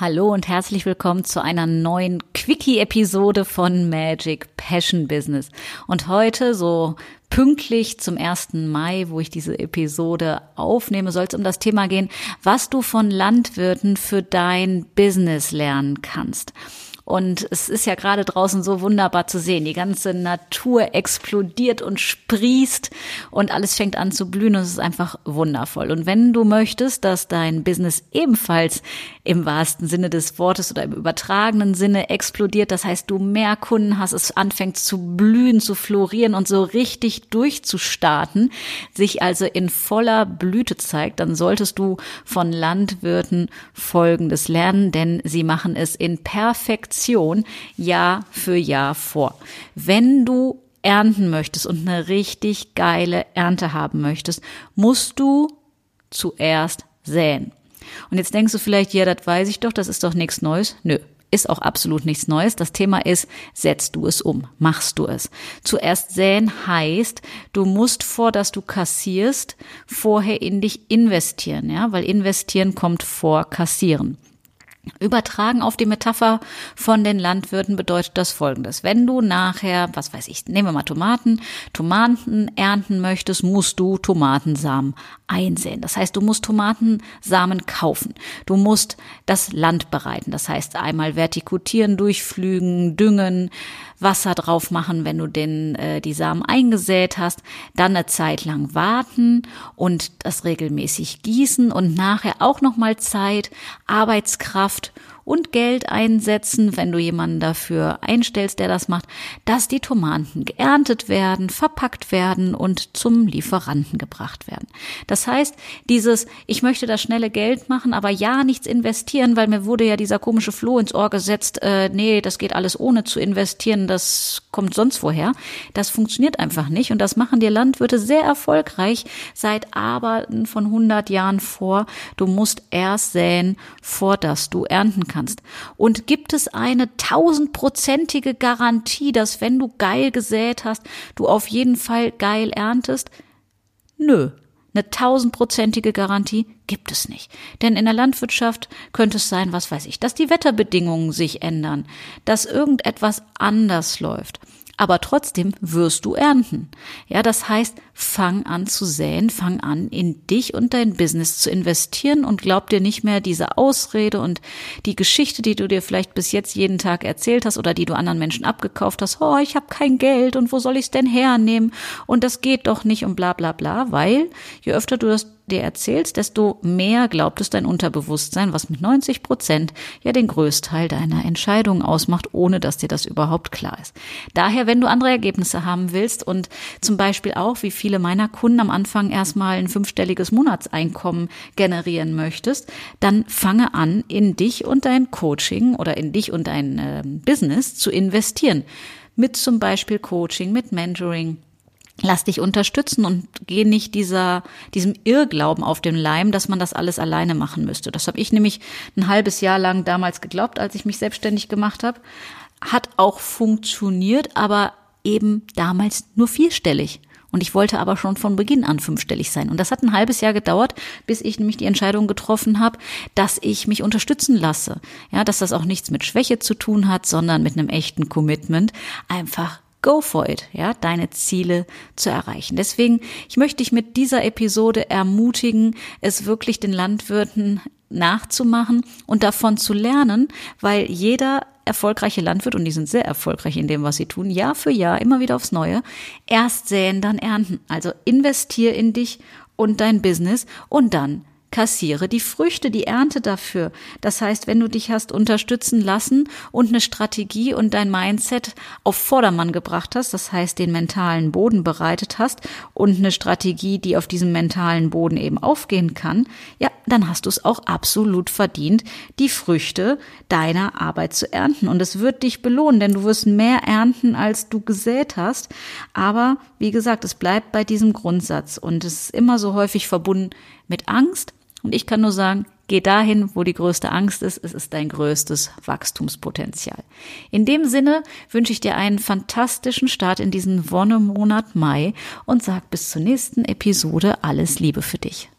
Hallo und herzlich willkommen zu einer neuen Quickie-Episode von Magic Passion Business. Und heute so pünktlich zum 1. Mai, wo ich diese Episode aufnehme, soll es um das Thema gehen, was du von Landwirten für dein Business lernen kannst. Und es ist ja gerade draußen so wunderbar zu sehen. Die ganze Natur explodiert und sprießt und alles fängt an zu blühen und es ist einfach wundervoll. Und wenn du möchtest, dass dein Business ebenfalls im wahrsten Sinne des Wortes oder im übertragenen Sinne explodiert, das heißt, du mehr Kunden hast, es anfängt zu blühen, zu florieren und so richtig durchzustarten, sich also in voller Blüte zeigt, dann solltest du von Landwirten Folgendes lernen, denn sie machen es in Perfektion Produktion Jahr für Jahr vor. Wenn du ernten möchtest und eine richtig geile Ernte haben möchtest, musst du zuerst säen. Und jetzt denkst du vielleicht, ja, das weiß ich doch, das ist doch nichts Neues. Nö, ist auch absolut nichts Neues. Das Thema ist, setzt du es um, machst du es. Zuerst säen heißt, du musst vor, dass du kassierst, vorher in dich investieren, ja, weil investieren kommt vor kassieren. Übertragen auf die Metapher von den Landwirten bedeutet das folgendes. Wenn du nachher, was weiß ich, nehmen wir mal Tomaten, Tomaten ernten möchtest, musst du Tomatensamen einsehen. Das heißt, du musst Tomatensamen kaufen. Du musst das Land bereiten. Das heißt, einmal vertikutieren, durchflügen, düngen, Wasser drauf machen, wenn du den, äh, die Samen eingesät hast, dann eine Zeit lang warten und das regelmäßig gießen und nachher auch nochmal Zeit, Arbeitskraft und Geld einsetzen, wenn du jemanden dafür einstellst, der das macht, dass die Tomaten geerntet werden, verpackt werden und zum Lieferanten gebracht werden. Das heißt, dieses, ich möchte das schnelle Geld machen, aber ja, nichts investieren, weil mir wurde ja dieser komische Floh ins Ohr gesetzt, äh, nee, das geht alles ohne zu investieren, das kommt sonst woher. Das funktioniert einfach nicht und das machen die Landwirte sehr erfolgreich seit Arbeiten von 100 Jahren vor. Du musst erst säen, vor dass du ernten kannst kannst. Und gibt es eine tausendprozentige Garantie, dass wenn du geil gesät hast, du auf jeden Fall geil erntest? Nö. Eine tausendprozentige Garantie gibt es nicht. Denn in der Landwirtschaft könnte es sein, was weiß ich, dass die Wetterbedingungen sich ändern, dass irgendetwas anders läuft aber trotzdem wirst du ernten. Ja, das heißt, fang an zu säen, fang an in dich und dein Business zu investieren und glaub dir nicht mehr diese Ausrede und die Geschichte, die du dir vielleicht bis jetzt jeden Tag erzählt hast oder die du anderen Menschen abgekauft hast, oh, ich habe kein Geld und wo soll ich es denn hernehmen und das geht doch nicht und bla bla bla, weil je öfter du das dir erzählst, desto mehr glaubt es dein Unterbewusstsein, was mit 90 Prozent ja den Größteil deiner Entscheidungen ausmacht, ohne dass dir das überhaupt klar ist. Daher, wenn du andere Ergebnisse haben willst und zum Beispiel auch, wie viele meiner Kunden am Anfang erstmal ein fünfstelliges Monatseinkommen generieren möchtest, dann fange an, in dich und dein Coaching oder in dich und dein äh, Business zu investieren. Mit zum Beispiel Coaching, mit Mentoring, lass dich unterstützen und geh nicht dieser, diesem Irrglauben auf den Leim, dass man das alles alleine machen müsste. Das habe ich nämlich ein halbes Jahr lang damals geglaubt, als ich mich selbstständig gemacht habe. Hat auch funktioniert, aber eben damals nur vierstellig. Und ich wollte aber schon von Beginn an fünfstellig sein. Und das hat ein halbes Jahr gedauert, bis ich nämlich die Entscheidung getroffen habe, dass ich mich unterstützen lasse. Ja, dass das auch nichts mit Schwäche zu tun hat, sondern mit einem echten Commitment. Einfach go for it, ja, deine Ziele zu erreichen. Deswegen, ich möchte dich mit dieser Episode ermutigen, es wirklich den Landwirten nachzumachen und davon zu lernen, weil jeder erfolgreiche Landwirt, und die sind sehr erfolgreich in dem, was sie tun, Jahr für Jahr, immer wieder aufs Neue, erst säen, dann ernten. Also investier in dich und dein Business und dann kassiere die Früchte, die Ernte dafür. Das heißt, wenn du dich hast unterstützen lassen und eine Strategie und dein Mindset auf Vordermann gebracht hast, das heißt, den mentalen Boden bereitet hast und eine Strategie, die auf diesem mentalen Boden eben aufgehen kann, ja, dann hast du es auch absolut verdient, die Früchte deiner Arbeit zu ernten. Und es wird dich belohnen, denn du wirst mehr ernten, als du gesät hast. Aber wie gesagt, es bleibt bei diesem Grundsatz und es ist immer so häufig verbunden mit Angst, und ich kann nur sagen, geh dahin, wo die größte Angst ist. Es ist dein größtes Wachstumspotenzial. In dem Sinne wünsche ich dir einen fantastischen Start in diesen Wonnemonat Mai und sag bis zur nächsten Episode alles Liebe für dich.